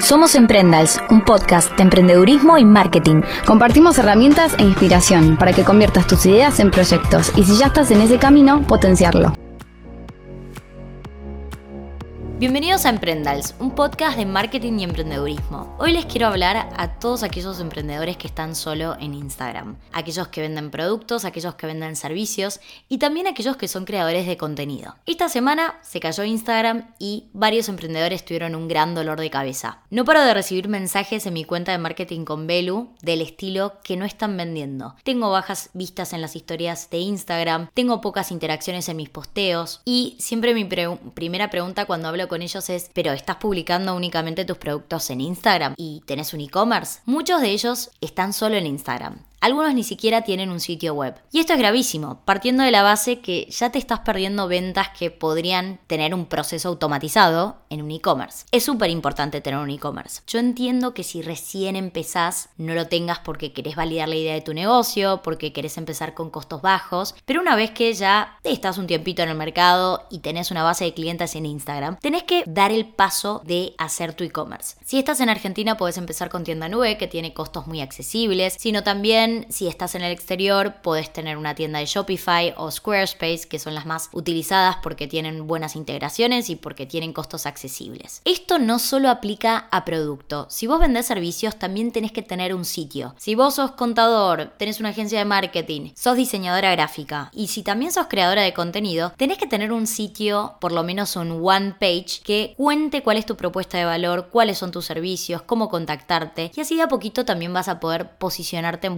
Somos Emprendals, un podcast de emprendedurismo y marketing. Compartimos herramientas e inspiración para que conviertas tus ideas en proyectos y si ya estás en ese camino, potenciarlo. Bienvenidos a Emprendals, un podcast de marketing y emprendedurismo. Hoy les quiero hablar a todos aquellos emprendedores que están solo en Instagram, aquellos que venden productos, aquellos que venden servicios y también aquellos que son creadores de contenido. Esta semana se cayó Instagram y varios emprendedores tuvieron un gran dolor de cabeza. No paro de recibir mensajes en mi cuenta de marketing con Belu del estilo que no están vendiendo. Tengo bajas vistas en las historias de Instagram, tengo pocas interacciones en mis posteos y siempre mi primera pregunta cuando hablo con ellos es, pero ¿estás publicando únicamente tus productos en Instagram y tenés un e-commerce? Muchos de ellos están solo en Instagram. Algunos ni siquiera tienen un sitio web. Y esto es gravísimo, partiendo de la base que ya te estás perdiendo ventas que podrían tener un proceso automatizado en un e-commerce. Es súper importante tener un e-commerce. Yo entiendo que si recién empezás, no lo tengas porque querés validar la idea de tu negocio, porque querés empezar con costos bajos, pero una vez que ya estás un tiempito en el mercado y tenés una base de clientes en Instagram, tenés que dar el paso de hacer tu e-commerce. Si estás en Argentina, puedes empezar con tienda nube, que tiene costos muy accesibles, sino también si estás en el exterior, podés tener una tienda de Shopify o Squarespace, que son las más utilizadas porque tienen buenas integraciones y porque tienen costos accesibles. Esto no solo aplica a producto. Si vos vendés servicios, también tenés que tener un sitio. Si vos sos contador, tenés una agencia de marketing, sos diseñadora gráfica y si también sos creadora de contenido, tenés que tener un sitio, por lo menos un one page, que cuente cuál es tu propuesta de valor, cuáles son tus servicios, cómo contactarte y así de a poquito también vas a poder posicionarte en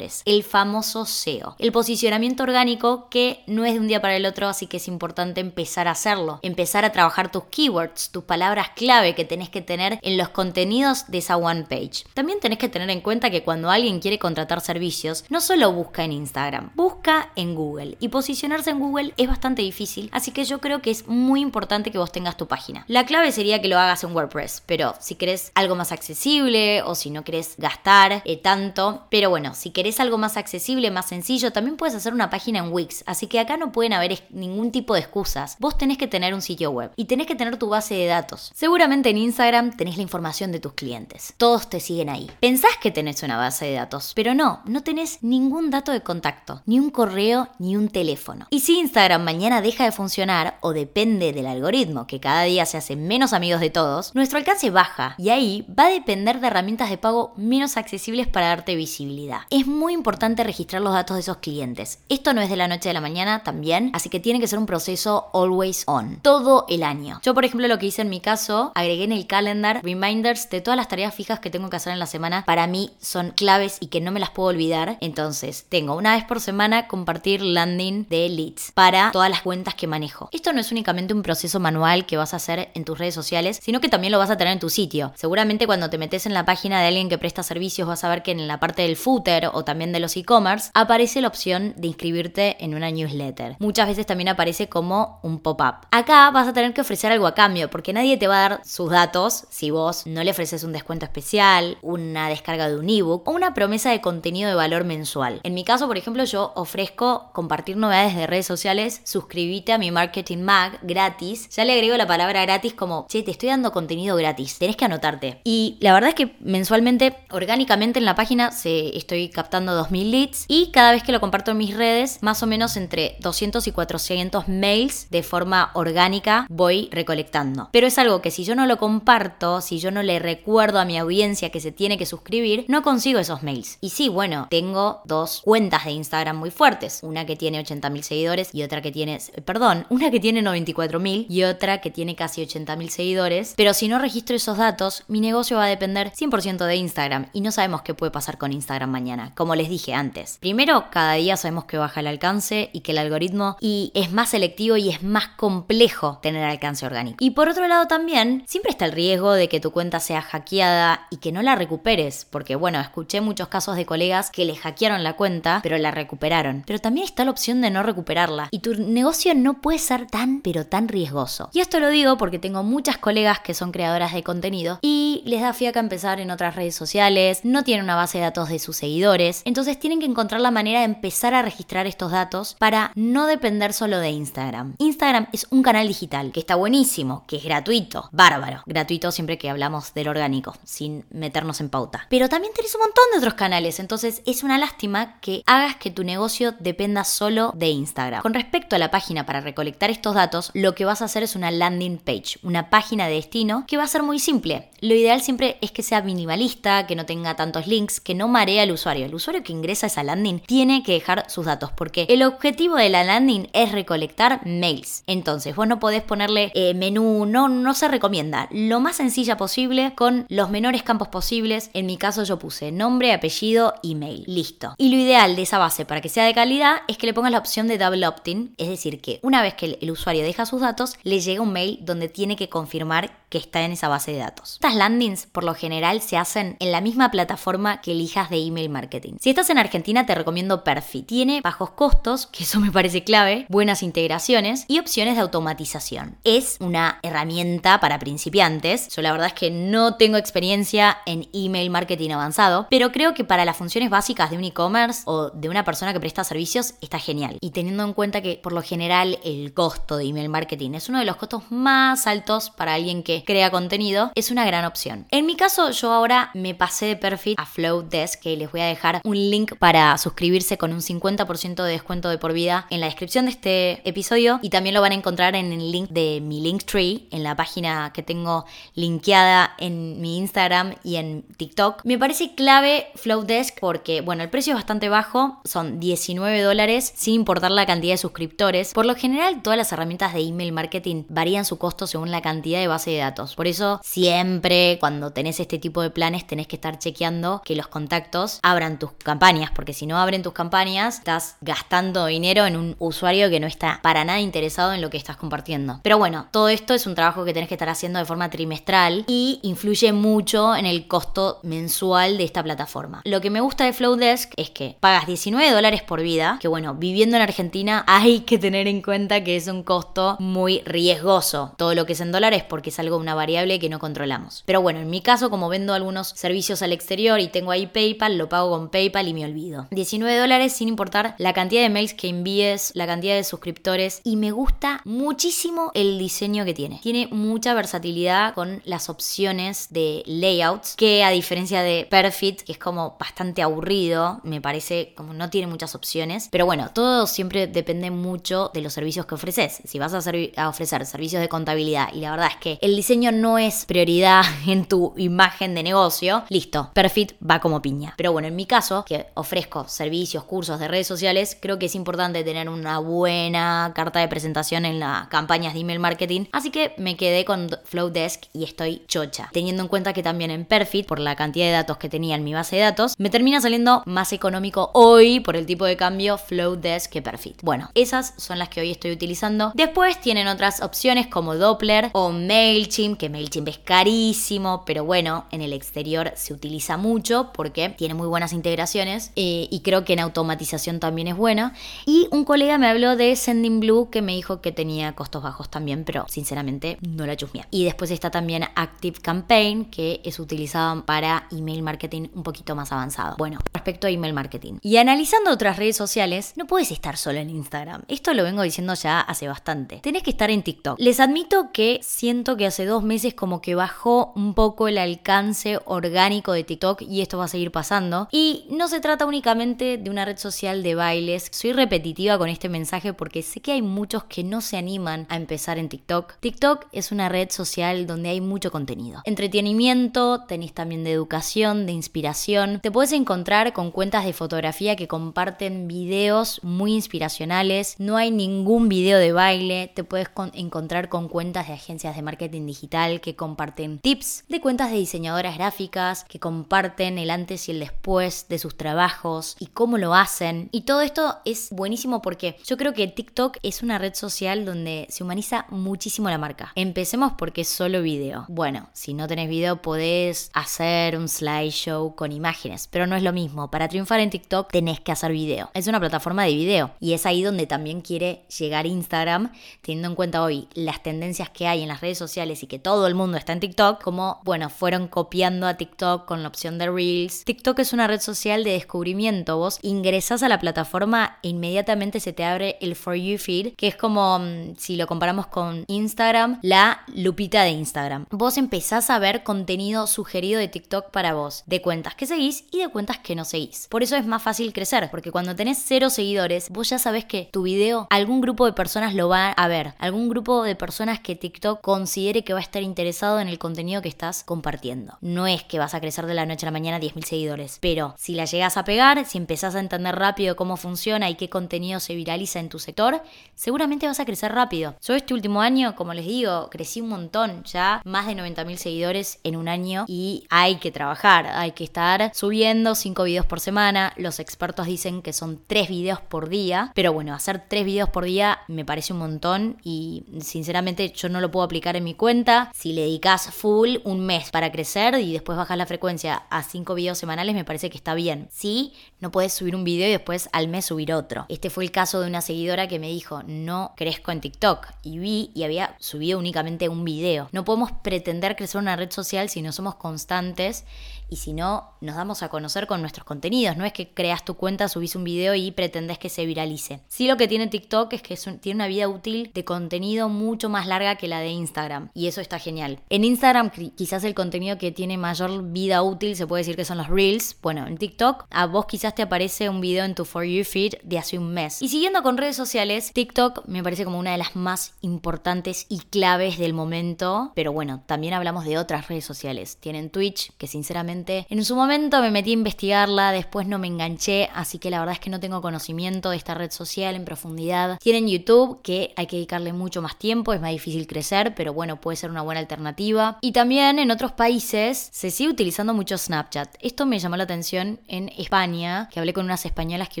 el famoso SEO, el posicionamiento orgánico que no es de un día para el otro, así que es importante empezar a hacerlo, empezar a trabajar tus keywords, tus palabras clave que tenés que tener en los contenidos de esa one page. También tenés que tener en cuenta que cuando alguien quiere contratar servicios, no solo busca en Instagram, busca en Google. Y posicionarse en Google es bastante difícil, así que yo creo que es muy importante que vos tengas tu página. La clave sería que lo hagas en WordPress, pero si querés algo más accesible o si no querés gastar eh, tanto, pero bueno, si si querés algo más accesible, más sencillo, también puedes hacer una página en Wix. Así que acá no pueden haber ningún tipo de excusas. Vos tenés que tener un sitio web y tenés que tener tu base de datos. Seguramente en Instagram tenés la información de tus clientes. Todos te siguen ahí. Pensás que tenés una base de datos, pero no, no tenés ningún dato de contacto, ni un correo, ni un teléfono. Y si Instagram mañana deja de funcionar o depende del algoritmo que cada día se hace menos amigos de todos, nuestro alcance baja y ahí va a depender de herramientas de pago menos accesibles para darte visibilidad es muy importante registrar los datos de esos clientes. Esto no es de la noche a la mañana también, así que tiene que ser un proceso always on, todo el año. Yo, por ejemplo, lo que hice en mi caso, agregué en el calendar reminders de todas las tareas fijas que tengo que hacer en la semana. Para mí son claves y que no me las puedo olvidar. Entonces, tengo una vez por semana compartir landing de leads para todas las cuentas que manejo. Esto no es únicamente un proceso manual que vas a hacer en tus redes sociales, sino que también lo vas a tener en tu sitio. Seguramente cuando te metes en la página de alguien que presta servicios vas a ver que en la parte del footer o también de los e-commerce, aparece la opción de inscribirte en una newsletter. Muchas veces también aparece como un pop-up. Acá vas a tener que ofrecer algo a cambio, porque nadie te va a dar sus datos si vos no le ofreces un descuento especial, una descarga de un ebook o una promesa de contenido de valor mensual. En mi caso, por ejemplo, yo ofrezco compartir novedades de redes sociales, suscríbete a mi Marketing Mag gratis. Ya le agrego la palabra gratis como, che, te estoy dando contenido gratis, tenés que anotarte. Y la verdad es que mensualmente, orgánicamente en la página se estoy captando 2.000 leads y cada vez que lo comparto en mis redes, más o menos entre 200 y 400 mails de forma orgánica voy recolectando. Pero es algo que si yo no lo comparto, si yo no le recuerdo a mi audiencia que se tiene que suscribir, no consigo esos mails. Y sí, bueno, tengo dos cuentas de Instagram muy fuertes, una que tiene 80.000 seguidores y otra que tiene, perdón, una que tiene 94.000 y otra que tiene casi 80.000 seguidores, pero si no registro esos datos, mi negocio va a depender 100% de Instagram y no sabemos qué puede pasar con Instagram mañana como les dije antes. Primero, cada día sabemos que baja el alcance y que el algoritmo y es más selectivo y es más complejo tener alcance orgánico. Y por otro lado también, siempre está el riesgo de que tu cuenta sea hackeada y que no la recuperes, porque bueno, escuché muchos casos de colegas que les hackearon la cuenta, pero la recuperaron. Pero también está la opción de no recuperarla y tu negocio no puede ser tan, pero tan riesgoso. Y esto lo digo porque tengo muchas colegas que son creadoras de contenido y les da fiaca empezar en otras redes sociales, no tienen una base de datos de sus seguidores, Entonces tienen que encontrar la manera de empezar a registrar estos datos para no depender solo de Instagram. Instagram es un canal digital que está buenísimo, que es gratuito, bárbaro. Gratuito siempre que hablamos del orgánico, sin meternos en pauta. Pero también tenés un montón de otros canales, entonces es una lástima que hagas que tu negocio dependa solo de Instagram. Con respecto a la página para recolectar estos datos, lo que vas a hacer es una landing page, una página de destino que va a ser muy simple. Lo ideal siempre es que sea minimalista, que no tenga tantos links, que no marea al usuario. El usuario que ingresa a esa landing tiene que dejar sus datos porque el objetivo de la landing es recolectar mails. Entonces, vos no podés ponerle eh, menú, no, no se recomienda. Lo más sencilla posible con los menores campos posibles. En mi caso yo puse nombre, apellido, email. Listo. Y lo ideal de esa base para que sea de calidad es que le pongas la opción de double opt-in, es decir, que una vez que el usuario deja sus datos, le llega un mail donde tiene que confirmar que está en esa base de datos. Estas landings por lo general se hacen en la misma plataforma que elijas de email marketing. Si estás en Argentina te recomiendo Perfit. Tiene bajos costos, que eso me parece clave, buenas integraciones y opciones de automatización. Es una herramienta para principiantes. Yo la verdad es que no tengo experiencia en email marketing avanzado, pero creo que para las funciones básicas de un e-commerce o de una persona que presta servicios está genial. Y teniendo en cuenta que por lo general el costo de email marketing es uno de los costos más altos para alguien que crea contenido, es una gran opción. En mi caso, yo ahora me pasé de Perfit a Flowdesk, que les voy a dejar un link para suscribirse con un 50% de descuento de por vida en la descripción de este episodio y también lo van a encontrar en el link de mi Linktree, en la página que tengo linkeada en mi Instagram y en TikTok. Me parece clave Flowdesk porque, bueno, el precio es bastante bajo, son 19 dólares sin importar la cantidad de suscriptores. Por lo general, todas las herramientas de email marketing varían su costo según la cantidad de base de datos. Por eso, siempre cuando tenés este tipo de planes, tenés que estar chequeando que los contactos abran tus campañas, porque si no abren tus campañas, estás gastando dinero en un usuario que no está para nada interesado en lo que estás compartiendo. Pero bueno, todo esto es un trabajo que tenés que estar haciendo de forma trimestral y influye mucho en el costo mensual de esta plataforma. Lo que me gusta de Flowdesk es que pagas 19 dólares por vida, que bueno, viviendo en Argentina hay que tener en cuenta que es un costo muy riesgoso. Todo lo que es en dólares porque es algo, una variable que no controlamos. Pero bueno, en mi caso, como vendo algunos servicios al exterior y tengo ahí PayPal, lo pago con PayPal y me olvido. 19 dólares sin importar la cantidad de mails que envíes, la cantidad de suscriptores y me gusta muchísimo el diseño que tiene. Tiene mucha versatilidad con las opciones de layouts que a diferencia de Perfit, que es como bastante aburrido, me parece como no tiene muchas opciones. Pero bueno, todo siempre depende mucho de los servicios que ofreces. Si vas a, a ofrecer servicios de contabilidad y la verdad es que el diseño no es prioridad en tu imagen de negocio, listo, Perfit va como piña. Pero bueno, en mi caso, que ofrezco servicios, cursos de redes sociales, creo que es importante tener una buena carta de presentación en las campañas de email marketing. Así que me quedé con Flowdesk y estoy chocha. Teniendo en cuenta que también en Perfit, por la cantidad de datos que tenía en mi base de datos, me termina saliendo más económico hoy por el tipo de cambio Flowdesk que Perfit. Bueno, esas son las que hoy estoy utilizando. Después tienen otras opciones como Doppler o MailChimp, que MailChimp es carísimo, pero bueno, en el exterior se utiliza mucho porque tiene muy buenas integraciones eh, y creo que en automatización también es buena. Y un colega me habló de Sending Blue que me dijo que tenía costos bajos también, pero sinceramente no la chusmea. Y después está también Active Campaign, que es utilizado para email marketing un poquito más avanzado. Bueno, respecto a email marketing. Y analizando otras redes sociales, no puedes estar solo en Instagram. Esto lo vengo diciendo ya hace bastante. Tenés que estar en TikTok. Les admito que siento que hace dos meses como que bajó un poco el alcance orgánico de TikTok y esto va a seguir pasando. No se trata únicamente de una red social de bailes. Soy repetitiva con este mensaje porque sé que hay muchos que no se animan a empezar en TikTok. TikTok es una red social donde hay mucho contenido. Entretenimiento, tenéis también de educación, de inspiración. Te puedes encontrar con cuentas de fotografía que comparten videos muy inspiracionales. No hay ningún video de baile. Te puedes encontrar con cuentas de agencias de marketing digital que comparten tips, de cuentas de diseñadoras gráficas que comparten el antes y el después de sus trabajos y cómo lo hacen. Y todo esto es buenísimo porque yo creo que TikTok es una red social donde se humaniza muchísimo la marca. Empecemos porque es solo video. Bueno, si no tenés video podés hacer un slideshow con imágenes, pero no es lo mismo. Para triunfar en TikTok tenés que hacer video. Es una plataforma de video y es ahí donde también quiere llegar Instagram, teniendo en cuenta hoy las tendencias que hay en las redes sociales y que todo el mundo está en TikTok, como, bueno, fueron copiando a TikTok con la opción de Reels. TikTok es una red social de descubrimiento. Vos ingresás a la plataforma e inmediatamente se te abre el For You feed, que es como mm, si lo comparamos con Instagram, la lupita de Instagram. Vos empezás a ver contenido sugerido de TikTok para vos, de cuentas que seguís y de cuentas que no seguís. Por eso es más fácil crecer, porque cuando tenés cero seguidores, vos ya sabés que tu video algún grupo de personas lo va a ver, algún grupo de personas que TikTok considere que va a estar interesado en el contenido que estás compartiendo. No es que vas a crecer de la noche a la mañana 10.000 seguidores, pero si la llegas a pegar, si empezás a entender rápido cómo funciona y qué contenido se viraliza en tu sector, seguramente vas a crecer rápido. Yo este último año, como les digo, crecí un montón, ya más de 90.000 seguidores en un año y hay que trabajar, hay que estar subiendo 5 videos por semana. Los expertos dicen que son 3 videos por día, pero bueno, hacer 3 videos por día me parece un montón y sinceramente yo no lo puedo aplicar en mi cuenta. Si le dedicas full un mes para crecer y después bajas la frecuencia a 5 videos semanales, me parece que está bien. Sí, no puedes subir un video y después al mes subir otro. Este fue el caso de una seguidora que me dijo, no crezco en TikTok. Y vi y había subido únicamente un video. No podemos pretender crecer una red social si no somos constantes y si no, nos damos a conocer con nuestros contenidos. No es que creas tu cuenta, subís un video y pretendes que se viralice. Sí lo que tiene TikTok es que tiene una vida útil de contenido mucho más larga que la de Instagram. Y eso está genial. En Instagram quizás el contenido que tiene mayor vida útil se puede decir que son los reels. Bueno, en TikTok a vos quizás te aparece un video en tu For You feed de hace un mes. Y siguiendo con redes sociales, TikTok me parece como una de las más importantes y claves del momento. Pero bueno, también hablamos de otras redes sociales. Tienen Twitch, que sinceramente en su momento me metí a investigarla, después no me enganché, así que la verdad es que no tengo conocimiento de esta red social en profundidad. Tienen YouTube, que hay que dedicarle mucho más tiempo, es más difícil crecer, pero bueno, puede ser una buena alternativa. Y también en otros países se sigue utilizando mucho Snapchat. Esto me llamó la atención en España, que hablé con unas españolas que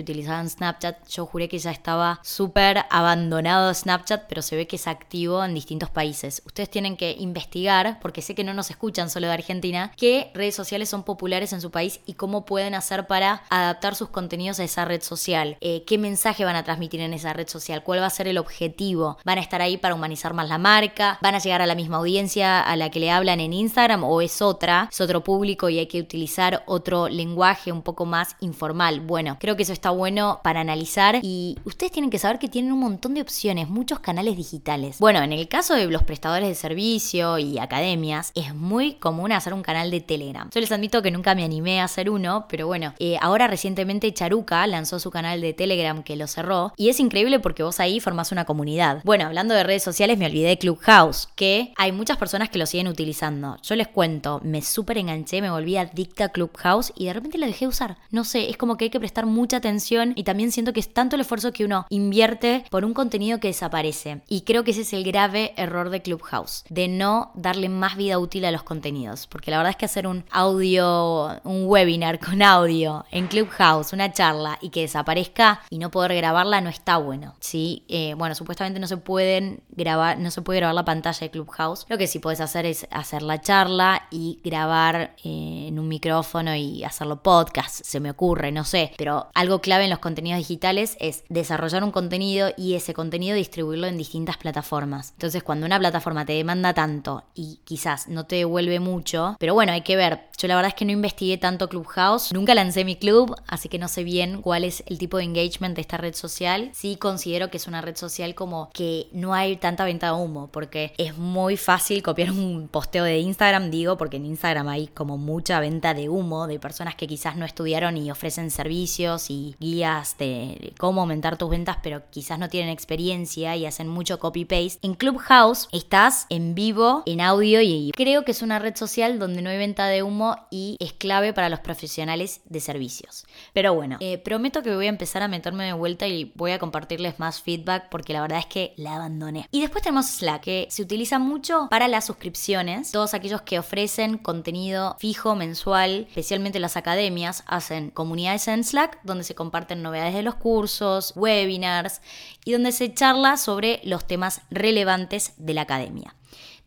utilizaban Snapchat. Yo juré que ya estaba súper abandonado Snapchat, pero se ve que es activo en distintos países. Ustedes tienen que investigar, porque sé que no nos escuchan solo de Argentina, qué redes sociales son populares en su país y cómo pueden hacer para adaptar sus contenidos a esa red social. Eh, ¿Qué mensaje van a transmitir en esa red social? ¿Cuál va a ser el objetivo? ¿Van a estar ahí para humanizar más la marca? ¿Van a llegar a la misma audiencia a la que le hablan en Instagram o es otra? ¿Es otro público y hay que utilizar otro lenguaje un poco más informal? Bueno, creo que eso está bueno para analizar y ustedes tienen que saber que tienen un montón de opciones, muchos canales digitales. Bueno, en el caso de los prestadores de servicio y academias, es muy común hacer un canal de Telegram. Yo les admito que nunca me animé a hacer uno, pero bueno, eh, ahora recientemente Charuca lanzó su canal de Telegram que lo cerró y es increíble porque vos ahí formás una comunidad. Bueno, hablando de redes sociales, me olvidé de Clubhouse, que hay muchas personas que lo siguen utilizando. Yo les cuento, me súper enganché, me volví adicta a Clubhouse y de repente lo dejé de usar. No sé, es como que hay que prestar mucha atención y también siento que es tanto el esfuerzo que uno invierte por un contenido que desaparece. Y creo que ese es el grave error de Clubhouse, de no darle más vida útil a los contenidos, porque la verdad es que hacer un audio un webinar con audio en Clubhouse, una charla y que desaparezca y no poder grabarla no está bueno, ¿sí? Eh, bueno, supuestamente no se pueden grabar, no se puede grabar la pantalla de Clubhouse. Lo que sí puedes hacer es hacer la charla y grabar eh, en un micrófono y hacerlo podcast, se me ocurre, no sé. Pero algo clave en los contenidos digitales es desarrollar un contenido y ese contenido distribuirlo en distintas plataformas. Entonces, cuando una plataforma te demanda tanto y quizás no te devuelve mucho, pero bueno, hay que ver. Yo la verdad es que no investigué tanto Clubhouse, nunca lancé mi club, así que no sé bien cuál es el tipo de engagement de esta red social. Sí considero que es una red social como que no hay tanta venta de humo, porque es muy fácil copiar un posteo de Instagram, digo, porque en Instagram hay como mucha venta de humo de personas que quizás no estudiaron y ofrecen servicios y guías de cómo aumentar tus ventas, pero quizás no tienen experiencia y hacen mucho copy-paste. En Clubhouse estás en vivo, en audio y creo que es una red social donde no hay venta de humo y es clave para los profesionales de servicios. Pero bueno, eh, prometo que voy a empezar a meterme de vuelta y voy a compartirles más feedback porque la verdad es que la abandoné. Y después tenemos Slack, que se utiliza mucho para las suscripciones. Todos aquellos que ofrecen contenido fijo, mensual, especialmente las academias, hacen comunidades en Slack donde se comparten novedades de los cursos, webinars y donde se charla sobre los temas relevantes de la academia.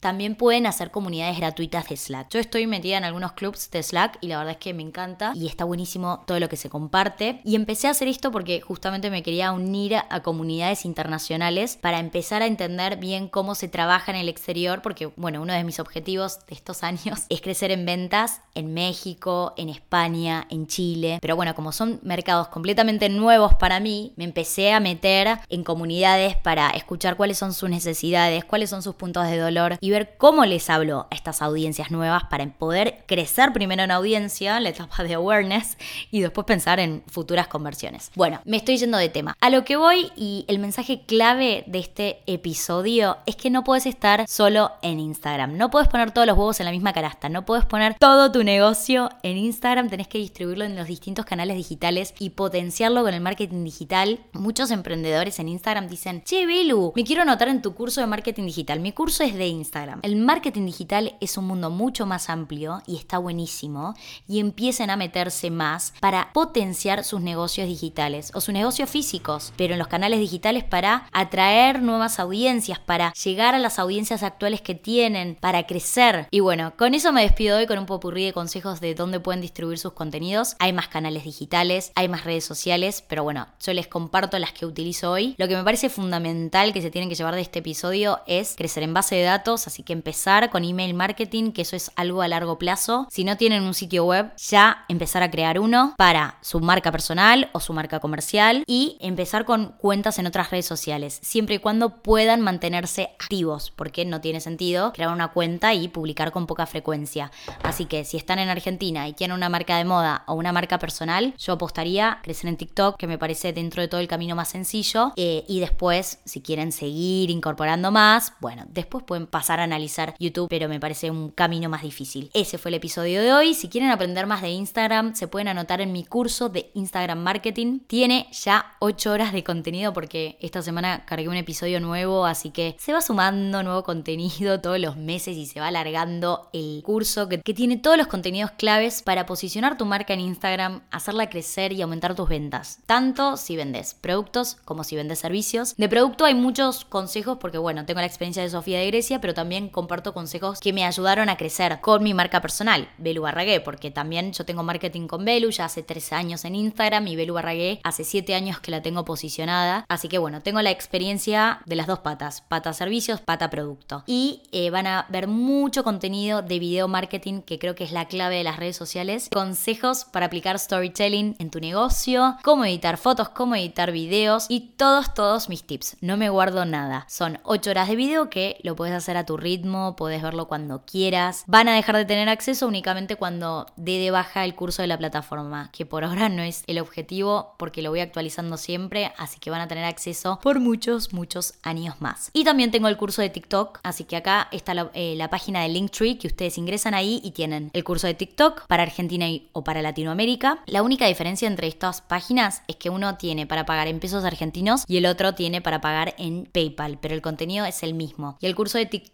También pueden hacer comunidades gratuitas de Slack. Yo estoy metida en algunos clubs de Slack y la verdad es que me encanta y está buenísimo todo lo que se comparte. Y empecé a hacer esto porque justamente me quería unir a comunidades internacionales para empezar a entender bien cómo se trabaja en el exterior, porque bueno, uno de mis objetivos de estos años es crecer en ventas en México, en España, en Chile. Pero bueno, como son mercados completamente nuevos para mí, me empecé a meter en comunidades para escuchar cuáles son sus necesidades, cuáles son sus puntos de dolor y ver cómo les hablo a estas audiencias nuevas para poder crecer primero en audiencia, la etapa de awareness, y después pensar en futuras conversiones. Bueno, me estoy yendo de tema. A lo que voy y el mensaje clave de este episodio es que no puedes estar solo en Instagram. No puedes poner todos los huevos en la misma canasta. No puedes poner todo tu negocio en Instagram. Tenés que distribuirlo en los distintos canales digitales y potenciarlo con el marketing digital. Muchos emprendedores en Instagram dicen, che, Belu, me quiero anotar en tu curso de marketing digital. Mi curso es de Instagram. El marketing digital es un mundo mucho más amplio y está buenísimo. Y empiecen a meterse más para potenciar sus negocios digitales o sus negocios físicos, pero en los canales digitales para atraer nuevas audiencias, para llegar a las audiencias actuales que tienen, para crecer. Y bueno, con eso me despido hoy con un popurrí de consejos de dónde pueden distribuir sus contenidos. Hay más canales digitales, hay más redes sociales, pero bueno, yo les comparto las que utilizo hoy. Lo que me parece fundamental que se tienen que llevar de este episodio es crecer en base de datos, así que empezar con email marketing, que eso es algo a largo plazo. Si no tienen un sitio web, ya empezar a crear uno para su marca personal o su marca comercial y empezar con cuentas en otras redes sociales, siempre y cuando puedan mantenerse activos, porque no tiene sentido crear una cuenta y publicar con poca frecuencia. Así que si están en Argentina y quieren una marca de moda o una marca personal, yo apostaría a crecer en TikTok, que me parece dentro de todo el camino más sencillo, eh, y después, si quieren seguir incorporando más, bueno, después pueden pasar analizar YouTube, pero me parece un camino más difícil. Ese fue el episodio de hoy. Si quieren aprender más de Instagram, se pueden anotar en mi curso de Instagram Marketing. Tiene ya 8 horas de contenido porque esta semana cargué un episodio nuevo, así que se va sumando nuevo contenido todos los meses y se va alargando el curso que, que tiene todos los contenidos claves para posicionar tu marca en Instagram, hacerla crecer y aumentar tus ventas. Tanto si vendes productos como si vendes servicios. De producto hay muchos consejos porque bueno, tengo la experiencia de Sofía de Grecia, pero también comparto consejos que me ayudaron a crecer con mi marca personal, Belu Barragué, porque también yo tengo marketing con Belu ya hace 13 años en Instagram y Belu Barragué hace 7 años que la tengo posicionada. Así que bueno, tengo la experiencia de las dos patas, pata servicios, pata producto. Y eh, van a ver mucho contenido de video marketing que creo que es la clave de las redes sociales. Consejos para aplicar storytelling en tu negocio, cómo editar fotos, cómo editar videos y todos, todos mis tips. No me guardo nada. Son 8 horas de video que lo puedes hacer a tu ritmo, puedes verlo cuando quieras. Van a dejar de tener acceso únicamente cuando dé de baja el curso de la plataforma, que por ahora no es el objetivo porque lo voy actualizando siempre, así que van a tener acceso por muchos, muchos años más. Y también tengo el curso de TikTok, así que acá está la, eh, la página de Linktree que ustedes ingresan ahí y tienen el curso de TikTok para Argentina y, o para Latinoamérica. La única diferencia entre estas páginas es que uno tiene para pagar en pesos argentinos y el otro tiene para pagar en PayPal, pero el contenido es el mismo. Y el curso de TikTok,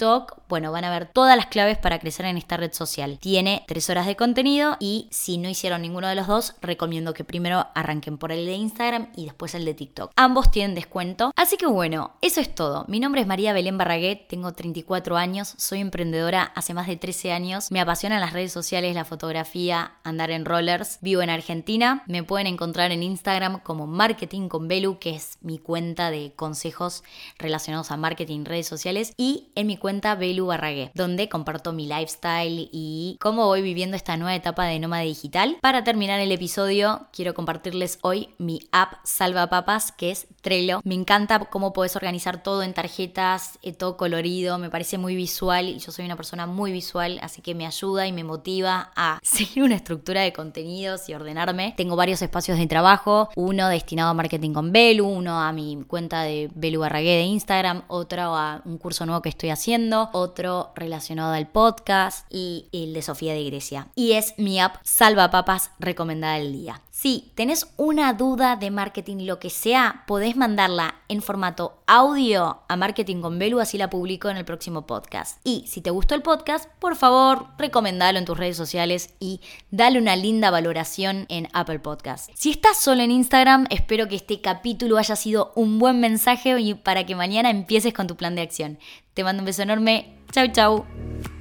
bueno, van a ver todas las claves para crecer en esta red social. Tiene tres horas de contenido y si no hicieron ninguno de los dos, recomiendo que primero arranquen por el de Instagram y después el de TikTok. Ambos tienen descuento. Así que bueno, eso es todo. Mi nombre es María Belén Barraguet, tengo 34 años, soy emprendedora hace más de 13 años, me apasionan las redes sociales, la fotografía, andar en rollers, vivo en Argentina, me pueden encontrar en Instagram como Marketing con Belu, que es mi cuenta de consejos relacionados a marketing, redes sociales, y en mi cuenta Belu Barragué, donde comparto mi lifestyle y cómo voy viviendo esta nueva etapa de nómada digital. Para terminar el episodio, quiero compartirles hoy mi app Salva Papas, que es Trello. Me encanta cómo puedes organizar todo en tarjetas, eh, todo colorido, me parece muy visual y yo soy una persona muy visual, así que me ayuda y me motiva a seguir una estructura de contenidos y ordenarme. Tengo varios espacios de trabajo, uno destinado a marketing con Belu, uno a mi cuenta de Belu Barragué de Instagram, otro a un curso nuevo que estoy haciendo, otro relacionado al podcast y el de Sofía de Grecia. Y es mi app Salva Papas recomendada del día. Si tenés una duda de marketing, lo que sea, podés mandarla en formato audio a Marketing con Belu, así la publico en el próximo podcast. Y si te gustó el podcast, por favor, recomendalo en tus redes sociales y dale una linda valoración en Apple Podcast. Si estás solo en Instagram, espero que este capítulo haya sido un buen mensaje y para que mañana empieces con tu plan de acción. Te mando un beso enorme. Chau, chau.